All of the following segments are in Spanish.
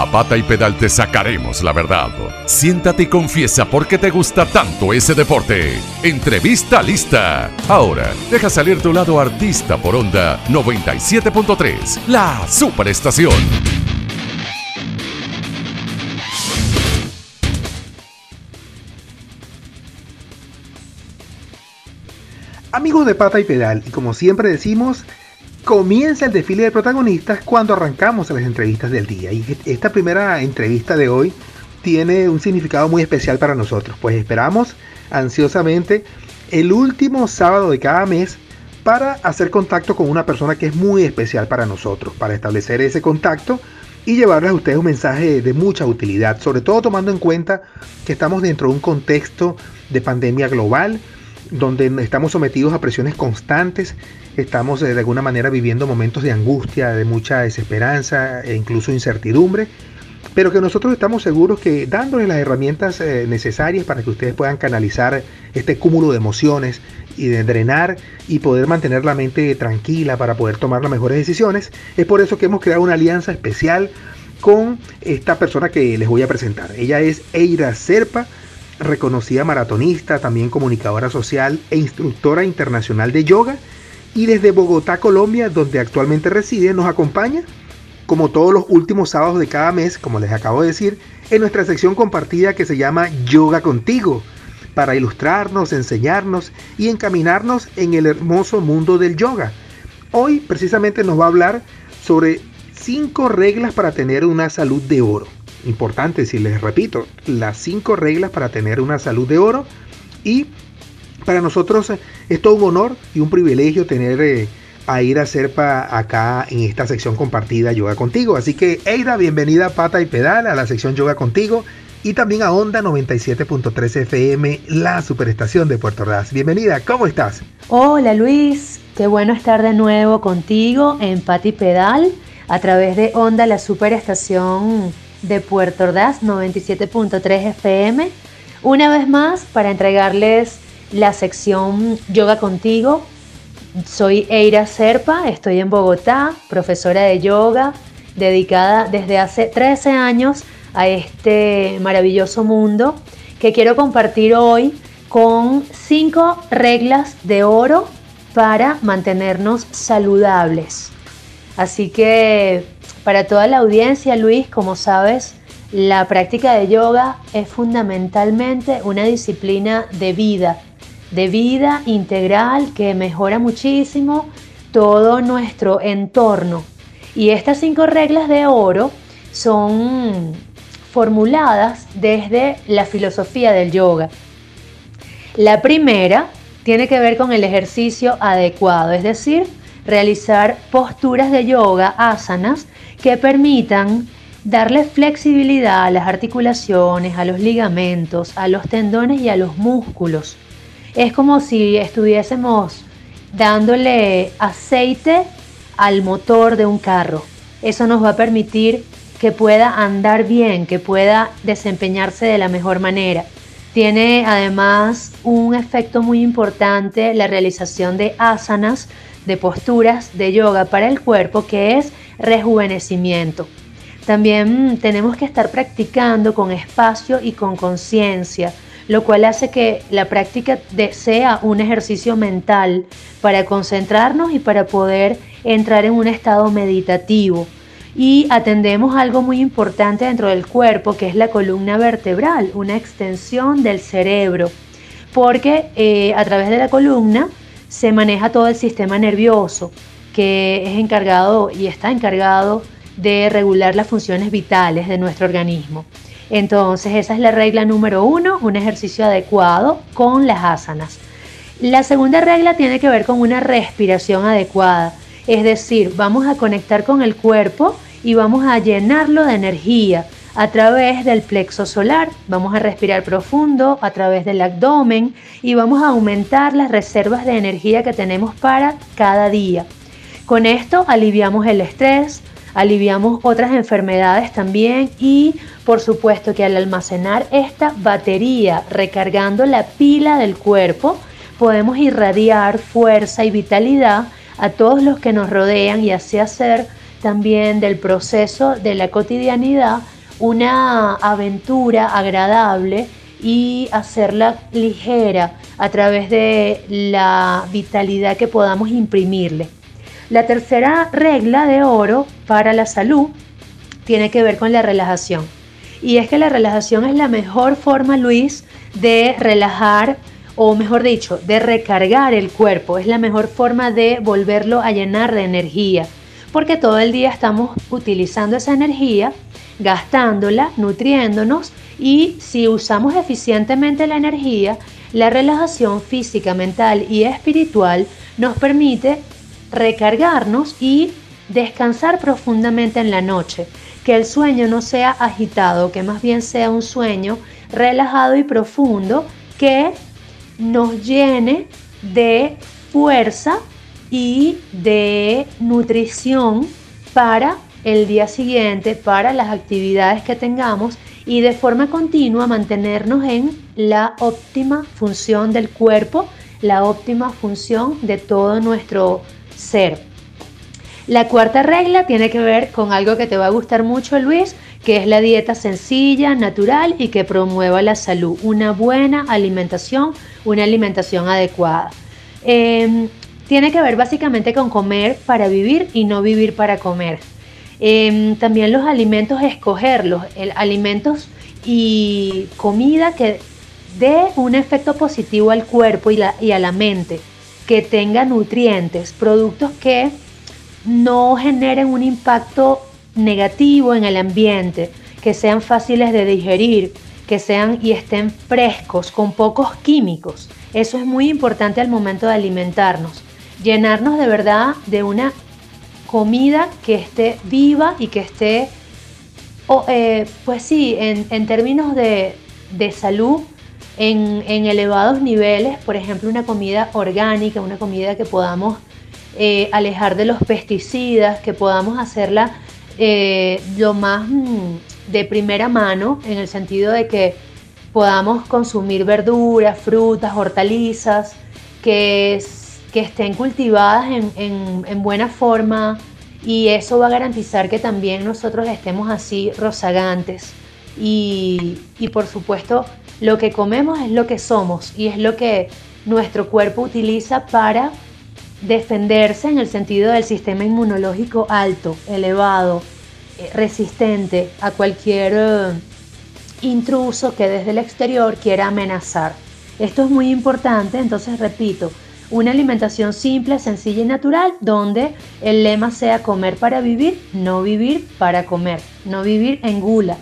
A pata y pedal te sacaremos la verdad. Siéntate y confiesa por qué te gusta tanto ese deporte. Entrevista lista. Ahora, deja salir tu lado artista por onda 97.3, la superestación. Amigos de pata y pedal, y como siempre decimos, comienza el desfile de protagonistas cuando arrancamos las entrevistas del día. Y esta primera entrevista de hoy tiene un significado muy especial para nosotros, pues esperamos ansiosamente el último sábado de cada mes para hacer contacto con una persona que es muy especial para nosotros, para establecer ese contacto y llevarles a ustedes un mensaje de mucha utilidad, sobre todo tomando en cuenta que estamos dentro de un contexto de pandemia global, donde estamos sometidos a presiones constantes, estamos eh, de alguna manera viviendo momentos de angustia, de mucha desesperanza e incluso incertidumbre, pero que nosotros estamos seguros que dándoles las herramientas eh, necesarias para que ustedes puedan canalizar este cúmulo de emociones y de drenar y poder mantener la mente tranquila para poder tomar las mejores decisiones, es por eso que hemos creado una alianza especial con esta persona que les voy a presentar. Ella es Eira Serpa, reconocida maratonista, también comunicadora social e instructora internacional de yoga. Y desde Bogotá, Colombia, donde actualmente reside, nos acompaña, como todos los últimos sábados de cada mes, como les acabo de decir, en nuestra sección compartida que se llama Yoga contigo, para ilustrarnos, enseñarnos y encaminarnos en el hermoso mundo del yoga. Hoy precisamente nos va a hablar sobre cinco reglas para tener una salud de oro importante, si les repito, las cinco reglas para tener una salud de oro. Y para nosotros es todo un honor y un privilegio tener eh, a Ira Serpa acá en esta sección compartida Yoga Contigo. Así que, Eira, bienvenida a Pata y Pedal a la sección Yoga Contigo y también a Onda 97.3 FM, la superestación de Puerto Ordaz. Bienvenida, ¿cómo estás? Hola Luis, qué bueno estar de nuevo contigo en Pata y Pedal a través de Onda, la superestación de Puerto Ordaz 97.3 FM. Una vez más para entregarles la sección Yoga contigo. Soy Eira Serpa, estoy en Bogotá, profesora de yoga, dedicada desde hace 13 años a este maravilloso mundo que quiero compartir hoy con cinco reglas de oro para mantenernos saludables. Así que para toda la audiencia, Luis, como sabes, la práctica de yoga es fundamentalmente una disciplina de vida, de vida integral que mejora muchísimo todo nuestro entorno. Y estas cinco reglas de oro son formuladas desde la filosofía del yoga. La primera tiene que ver con el ejercicio adecuado, es decir, realizar posturas de yoga, asanas, que permitan darle flexibilidad a las articulaciones, a los ligamentos, a los tendones y a los músculos. Es como si estuviésemos dándole aceite al motor de un carro. Eso nos va a permitir que pueda andar bien, que pueda desempeñarse de la mejor manera. Tiene además un efecto muy importante la realización de asanas, de posturas de yoga para el cuerpo, que es rejuvenecimiento. También tenemos que estar practicando con espacio y con conciencia, lo cual hace que la práctica sea un ejercicio mental para concentrarnos y para poder entrar en un estado meditativo. Y atendemos algo muy importante dentro del cuerpo, que es la columna vertebral, una extensión del cerebro, porque eh, a través de la columna se maneja todo el sistema nervioso, que es encargado y está encargado de regular las funciones vitales de nuestro organismo. Entonces, esa es la regla número uno, un ejercicio adecuado con las asanas. La segunda regla tiene que ver con una respiración adecuada, es decir, vamos a conectar con el cuerpo y vamos a llenarlo de energía a través del plexo solar. Vamos a respirar profundo a través del abdomen y vamos a aumentar las reservas de energía que tenemos para cada día. Con esto aliviamos el estrés, aliviamos otras enfermedades también y por supuesto que al almacenar esta batería recargando la pila del cuerpo, podemos irradiar fuerza y vitalidad a todos los que nos rodean y así hacer también del proceso de la cotidianidad una aventura agradable y hacerla ligera a través de la vitalidad que podamos imprimirle. La tercera regla de oro para la salud tiene que ver con la relajación. Y es que la relajación es la mejor forma, Luis, de relajar o mejor dicho, de recargar el cuerpo. Es la mejor forma de volverlo a llenar de energía. Porque todo el día estamos utilizando esa energía, gastándola, nutriéndonos y si usamos eficientemente la energía, la relajación física, mental y espiritual nos permite recargarnos y descansar profundamente en la noche. Que el sueño no sea agitado, que más bien sea un sueño relajado y profundo que nos llene de fuerza y de nutrición para el día siguiente, para las actividades que tengamos y de forma continua mantenernos en la óptima función del cuerpo, la óptima función de todo nuestro ser. La cuarta regla tiene que ver con algo que te va a gustar mucho, Luis, que es la dieta sencilla, natural y que promueva la salud. Una buena alimentación, una alimentación adecuada. Em, tiene que ver básicamente con comer para vivir y no vivir para comer. Em, también los alimentos, escogerlos, alimentos y comida que dé un efecto positivo al cuerpo y, y a la mente, que tenga nutrientes, productos que no generen un impacto negativo en el ambiente, que sean fáciles de digerir, que sean y estén frescos, con pocos químicos. Eso es muy importante al momento de alimentarnos. Llenarnos de verdad de una comida que esté viva y que esté, eh, pues sí, en, términos de, salud, en, elevados niveles, por ejemplo, una comida orgánica, una comida que podamos eh, alejar de los pesticidas, que podamos hacerla eh, lo más mm, de primera mano, en el sentido de que podamos consumir verduras, frutas, hortalizas, que que estén cultivadas en, buena forma y eso va a garantizar que también nosotros estemos así rozagantes. Y, y por supuesto, lo que comemos es lo que somos y es lo que nuestro cuerpo utiliza para defenderse en el sentido del sistema inmunológico alto, elevado, eh, resistente a cualquier eh, intruso que desde el exterior quiera amenazar. Esto es muy importante, entonces repito, una alimentación simple, sencilla y natural, donde el lema sea comer para vivir, no vivir para comer, no vivir en gula.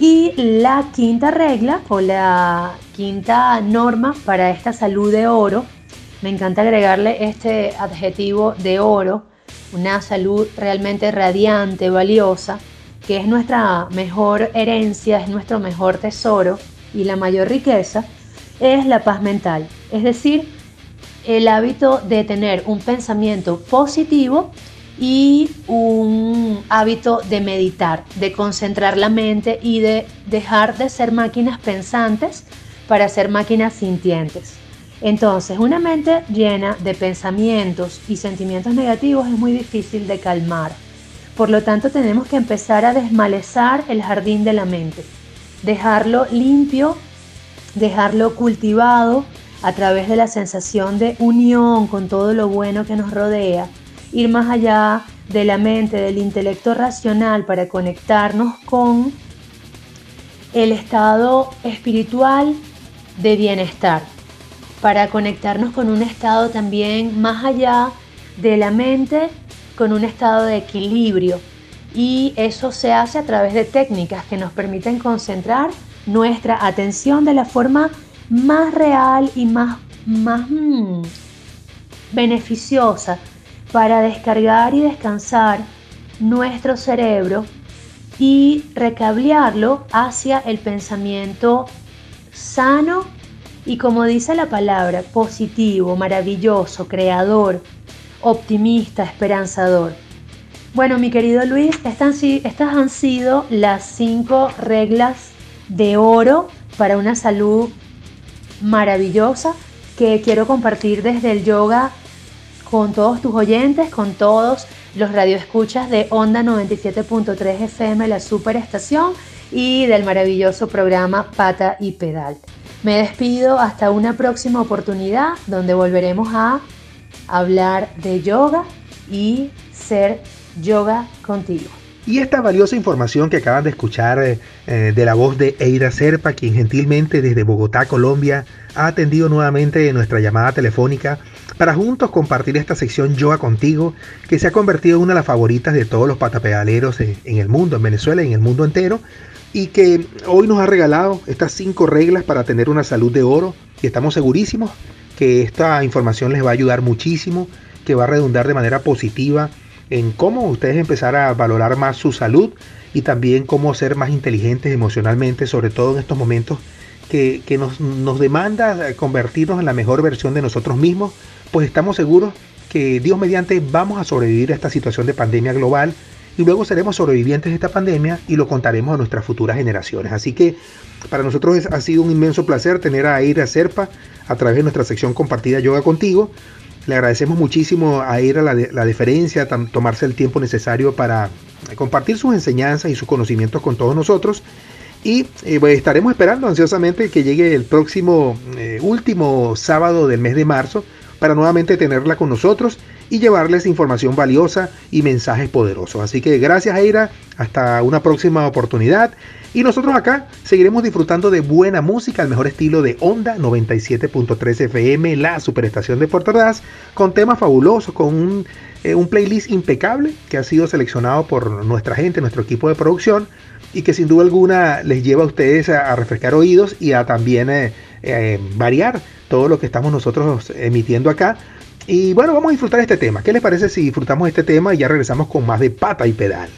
Y la quinta regla o la quinta norma para esta salud de oro, me encanta agregarle este adjetivo de oro, una salud realmente radiante, valiosa, que es nuestra mejor herencia, es nuestro mejor tesoro y la mayor riqueza, es la paz mental. Es decir, el hábito de tener un pensamiento positivo y un hábito de meditar, de concentrar la mente y de dejar de ser máquinas pensantes para ser máquinas sintientes. Entonces, una mente llena de pensamientos y sentimientos negativos es muy difícil de calmar. Por lo tanto, tenemos que empezar a desmalezar el jardín de la mente, dejarlo limpio, dejarlo cultivado, a través de la sensación de unión con todo lo bueno que nos rodea, ir más allá de la mente, del intelecto racional para conectarnos con el estado espiritual de bienestar, para conectarnos con un estado también más allá de la mente, con un estado de equilibrio. Y eso se hace a través de técnicas que nos permiten concentrar nuestra atención de la forma más real y más, más mm, beneficiosa para descargar y descansar nuestro cerebro y recablearlo hacia el pensamiento sano y como dice la palabra, positivo, maravilloso, creador, optimista, esperanzador. Bueno, mi querido Luis, estas, estas han sido las cinco reglas de oro para una salud maravillosa que quiero compartir desde el yoga con todos tus oyentes, con todos los radioescuchas de Onda 97.3 FM, la superestación, y del maravilloso programa Pata y Pedal. Me despido hasta una próxima oportunidad donde volveremos a hablar de yoga y ser yoga contigo. Y esta valiosa información que acaban de escuchar eh, eh, de la voz de Eira Serpa, quien gentilmente desde Bogotá, Colombia, ha atendido nuevamente nuestra llamada telefónica para juntos compartir esta sección Yoga contigo, que se ha convertido en una de las favoritas de todos los patapedaleros en, en el mundo, en Venezuela en el mundo entero, y que hoy nos ha regalado estas cinco reglas para tener una salud de oro, y estamos segurísimos que esta información les va a ayudar muchísimo, que va a redundar de manera positiva en cómo ustedes empezar a valorar más su salud y también cómo ser más inteligentes emocionalmente, sobre todo en estos momentos que, nos, nos demanda convertirnos en la mejor versión de nosotros mismos, pues estamos seguros que Dios mediante vamos a sobrevivir a esta situación de pandemia global y luego seremos sobrevivientes de esta pandemia y lo contaremos a nuestras futuras generaciones. Así que para nosotros ha sido un inmenso placer tener a Ira Serpa a través de nuestra sección compartida Yoga contigo. Le agradecemos muchísimo a Ira la, la deferencia, tomarse el tiempo necesario para compartir sus enseñanzas y sus conocimientos con todos nosotros. Y eh, pues, estaremos esperando ansiosamente que llegue el próximo eh, último sábado del mes de marzo para nuevamente tenerla con nosotros y llevarles información valiosa y mensajes poderosos. Así que gracias Aira, hasta una próxima oportunidad. Y nosotros acá seguiremos disfrutando de buena música al mejor estilo de Onda 97.3 FM, la superestación de Puerto Ordaz, con temas fabulosos, con un, eh, un, playlist impecable que ha sido seleccionado por nuestra gente, nuestro equipo de producción, y que sin duda alguna les lleva a ustedes a, refrescar oídos y a también eh, eh, variar todo lo que estamos nosotros emitiendo acá y bueno, vamos a disfrutar este tema. ¿Qué les parece si disfrutamos este tema y ya regresamos con más de pata y pedal?